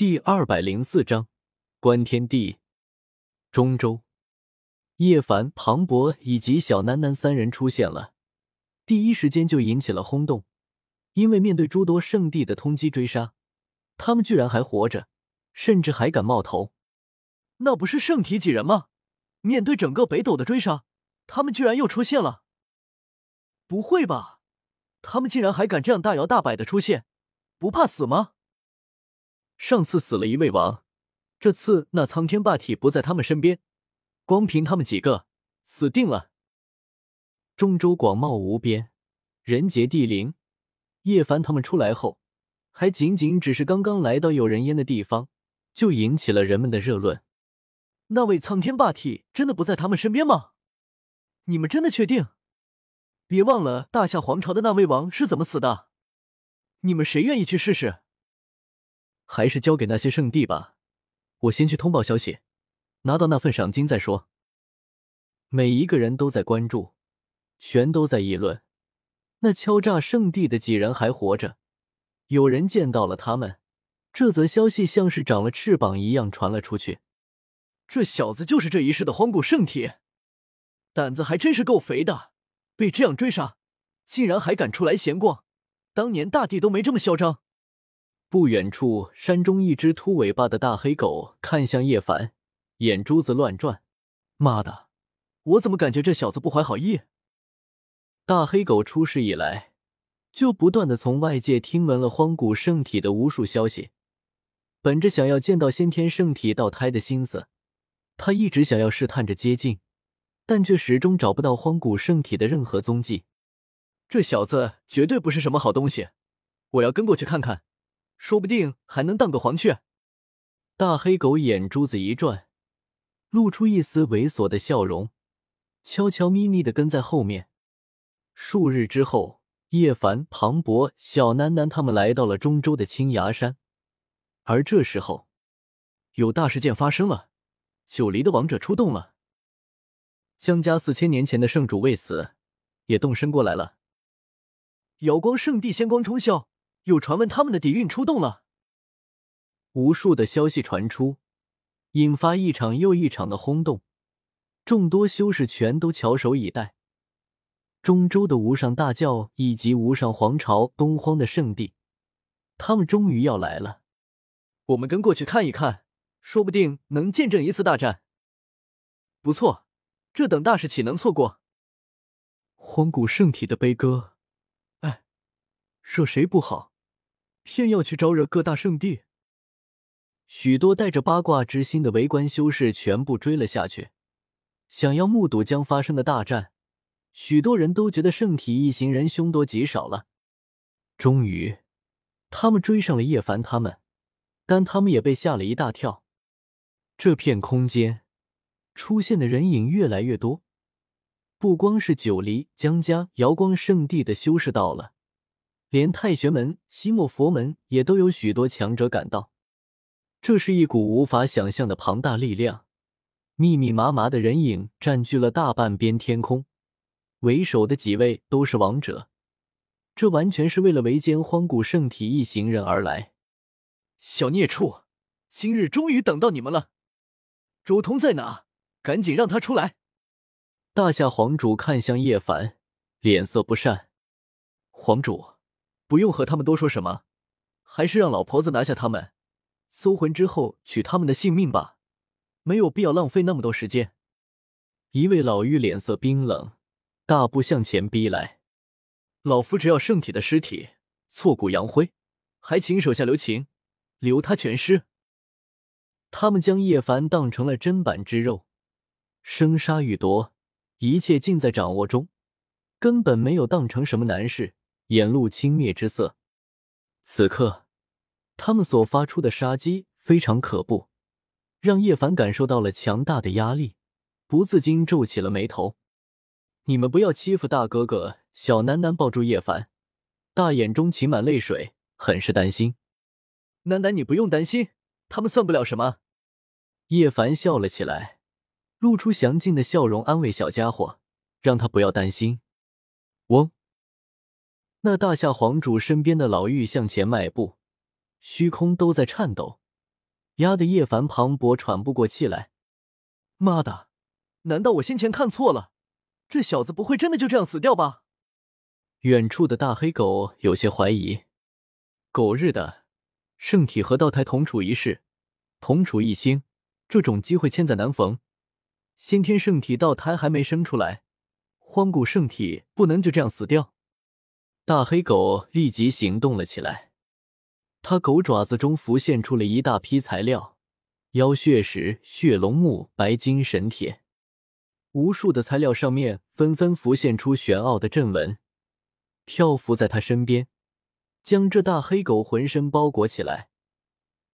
第二百零四章，观天地。中州，叶凡、庞博以及小楠楠三人出现了，第一时间就引起了轰动。因为面对诸多圣地的通缉追杀，他们居然还活着，甚至还敢冒头。那不是圣体几人吗？面对整个北斗的追杀，他们居然又出现了。不会吧？他们竟然还敢这样大摇大摆的出现，不怕死吗？上次死了一位王，这次那苍天霸体不在他们身边，光凭他们几个，死定了。中州广袤无边，人杰地灵。叶凡他们出来后，还仅仅只是刚刚来到有人烟的地方，就引起了人们的热论。那位苍天霸体真的不在他们身边吗？你们真的确定？别忘了大夏皇朝的那位王是怎么死的。你们谁愿意去试试？还是交给那些圣地吧，我先去通报消息，拿到那份赏金再说。每一个人都在关注，全都在议论，那敲诈圣地的几人还活着？有人见到了他们，这则消息像是长了翅膀一样传了出去。这小子就是这一世的荒古圣体，胆子还真是够肥的，被这样追杀，竟然还敢出来闲逛，当年大帝都没这么嚣张。不远处，山中一只秃尾巴的大黑狗看向叶凡，眼珠子乱转。妈的，我怎么感觉这小子不怀好意？大黑狗出世以来，就不断的从外界听闻了荒古圣体的无数消息。本着想要见到先天圣体道胎的心思，他一直想要试探着接近，但却始终找不到荒古圣体的任何踪迹。这小子绝对不是什么好东西，我要跟过去看看。说不定还能当个黄雀。大黑狗眼珠子一转，露出一丝猥琐的笑容，悄悄咪咪的跟在后面。数日之后，叶凡、庞博、小楠楠他们来到了中州的青崖山，而这时候，有大事件发生了，九黎的王者出动了。江家四千年前的圣主未死，也动身过来了。瑶光圣地仙光冲霄。有传闻他们的底蕴出动了，无数的消息传出，引发一场又一场的轰动。众多修士全都翘首以待。中州的无上大教以及无上皇朝东荒的圣地，他们终于要来了。我们跟过去看一看，说不定能见证一次大战。不错，这等大事岂能错过？荒古圣体的悲歌，哎，说谁不好？偏要去招惹各大圣地，许多带着八卦之心的围观修士全部追了下去，想要目睹将发生的大战。许多人都觉得圣体一行人凶多吉少了。终于，他们追上了叶凡他们，但他们也被吓了一大跳。这片空间出现的人影越来越多，不光是九黎、江家、瑶光圣地的修士到了。连太玄门、西莫佛门也都有许多强者赶到，这是一股无法想象的庞大力量。密密麻麻的人影占据了大半边天空，为首的几位都是王者，这完全是为了围歼荒古圣体一行人而来。小孽畜，今日终于等到你们了！周通在哪？赶紧让他出来！大夏皇主看向叶凡，脸色不善。皇主。不用和他们多说什么，还是让老婆子拿下他们，搜魂之后取他们的性命吧，没有必要浪费那么多时间。一位老妪脸色冰冷，大步向前逼来。老夫只要圣体的尸体，挫骨扬灰，还请手下留情，留他全尸。他们将叶凡当成了砧板之肉，生杀予夺，一切尽在掌握中，根本没有当成什么难事。眼露轻蔑之色，此刻他们所发出的杀机非常可怖，让叶凡感受到了强大的压力，不自禁皱起了眉头。你们不要欺负大哥哥！小楠楠抱住叶凡，大眼中噙满泪水，很是担心。楠楠，你不用担心，他们算不了什么。叶凡笑了起来，露出详尽的笑容，安慰小家伙，让他不要担心。嗡。那大夏皇主身边的老妪向前迈步，虚空都在颤抖，压得叶凡、庞博喘不过气来。妈的，难道我先前看错了？这小子不会真的就这样死掉吧？远处的大黑狗有些怀疑。狗日的，圣体和道胎同处一室，同处一星，这种机会千载难逢。先天圣体道胎还没生出来，荒古圣体不能就这样死掉。大黑狗立即行动了起来，它狗爪子中浮现出了一大批材料：妖血石、血龙木、白金神铁，无数的材料上面纷纷浮现出玄奥的阵纹，漂浮在他身边，将这大黑狗浑身包裹起来，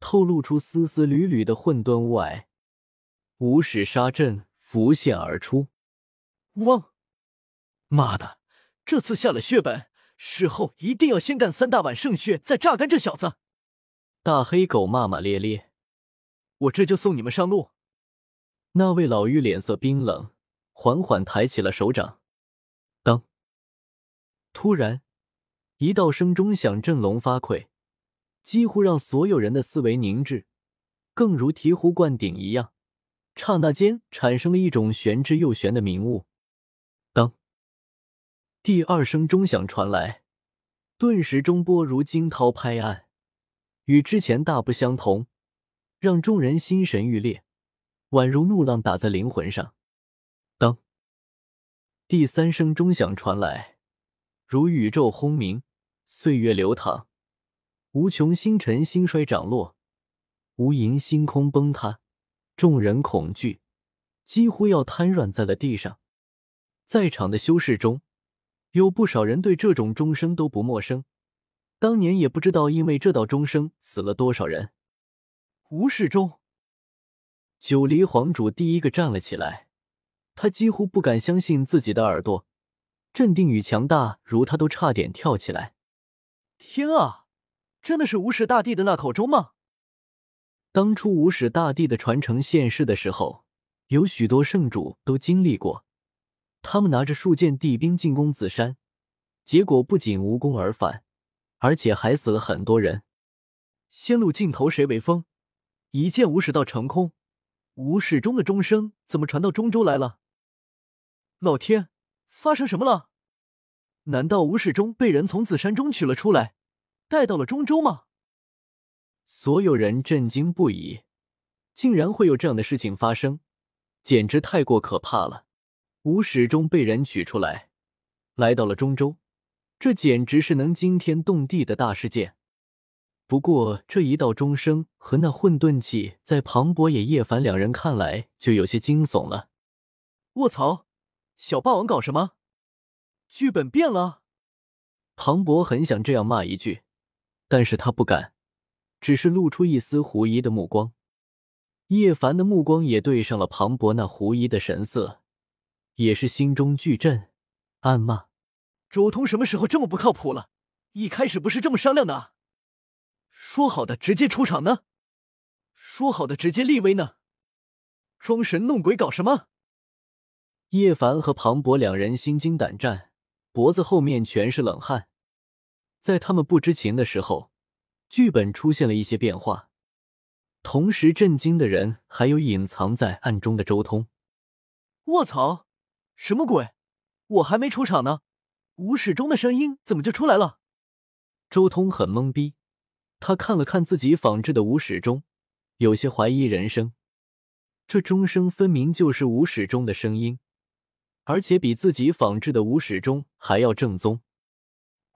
透露出丝丝缕缕的混沌雾霭。无始杀阵。浮现而出，汪！妈的，这次下了血本，事后一定要先干三大碗圣血，再榨干这小子！大黑狗骂骂咧咧，我这就送你们上路。那位老妪脸色冰冷，缓缓抬起了手掌。当！突然，一道声钟响振聋发聩，几乎让所有人的思维凝滞，更如醍醐灌顶一样。刹那间，产生了一种玄之又玄的明悟。第二声钟响传来，顿时钟波如惊涛拍岸，与之前大不相同，让众人心神欲裂，宛如怒浪打在灵魂上。当第三声钟响传来，如宇宙轰鸣，岁月流淌，无穷星辰兴衰涨落，无垠星空崩塌。众人恐惧，几乎要瘫软在了地上。在场的修士中，有不少人对这种钟声都不陌生。当年也不知道因为这道钟声死了多少人。无始钟，九黎皇主第一个站了起来，他几乎不敢相信自己的耳朵，镇定与强大如他都差点跳起来。天啊，真的是无始大帝的那口钟吗？当初无始大帝的传承现世的时候，有许多圣主都经历过。他们拿着数件帝兵进攻紫山，结果不仅无功而返，而且还死了很多人。仙路尽头谁为峰？一剑无始道成空。无始钟的钟声怎么传到中州来了？老天，发生什么了？难道无始钟被人从紫山中取了出来，带到了中州吗？所有人震惊不已，竟然会有这样的事情发生，简直太过可怕了！无始钟被人取出来，来到了中州，这简直是能惊天动地的大事件。不过，这一道钟声和那混沌气，在庞博野、叶凡两人看来就有些惊悚了。卧槽，小霸王搞什么？剧本变了！庞博很想这样骂一句，但是他不敢。只是露出一丝狐疑的目光，叶凡的目光也对上了庞博那狐疑的神色，也是心中巨震，暗骂：周通什么时候这么不靠谱了？一开始不是这么商量的？说好的直接出场呢？说好的直接立威呢？装神弄鬼搞什么？叶凡和庞博两人心惊胆战，脖子后面全是冷汗，在他们不知情的时候。剧本出现了一些变化，同时震惊的人还有隐藏在暗中的周通。卧槽，什么鬼？我还没出场呢，无始钟的声音怎么就出来了？周通很懵逼，他看了看自己仿制的无始钟，有些怀疑人生。这钟声分明就是无始钟的声音，而且比自己仿制的无始钟还要正宗。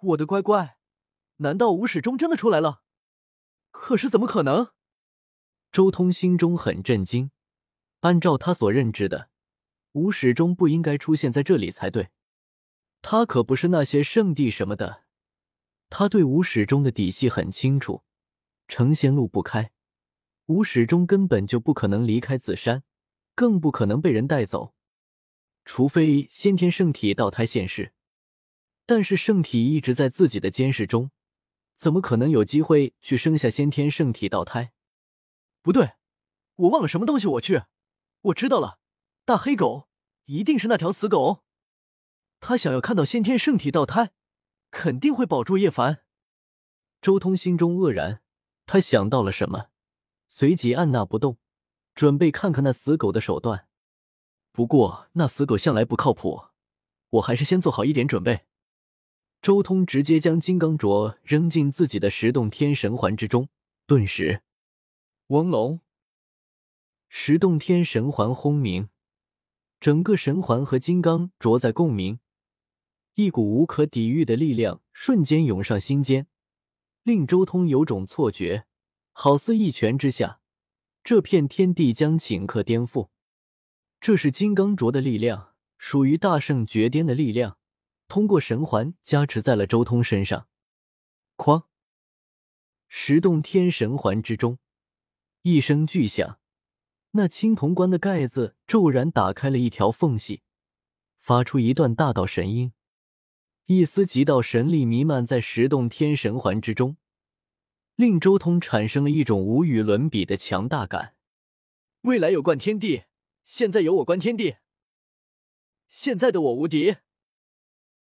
我的乖乖！难道无始钟真的出来了？可是怎么可能？周通心中很震惊。按照他所认知的，吴始终不应该出现在这里才对。他可不是那些圣地什么的，他对吴始终的底细很清楚。成仙路不开，吴始终根本就不可能离开紫山，更不可能被人带走，除非先天圣体倒胎现世。但是圣体一直在自己的监视中。怎么可能有机会去生下先天圣体倒胎？不对，我忘了什么东西。我去，我知道了，大黑狗一定是那条死狗。他想要看到先天圣体道胎，肯定会保住叶凡。周通心中愕然，他想到了什么，随即按捺不动，准备看看那死狗的手段。不过那死狗向来不靠谱，我还是先做好一点准备。周通直接将金刚镯扔进自己的十洞天神环之中，顿时，嗡隆，十洞天神环轰鸣，整个神环和金刚镯在共鸣，一股无可抵御的力量瞬间涌上心间，令周通有种错觉，好似一拳之下，这片天地将顷刻颠覆。这是金刚镯的力量，属于大圣绝巅的力量。通过神环加持在了周通身上，哐！十洞天神环之中，一声巨响，那青铜棺的盖子骤然打开了一条缝隙，发出一段大道神音，一丝极道神力弥漫在十洞天神环之中，令周通产生了一种无与伦比的强大感。未来有贯天地，现在有我观天地，现在的我无敌。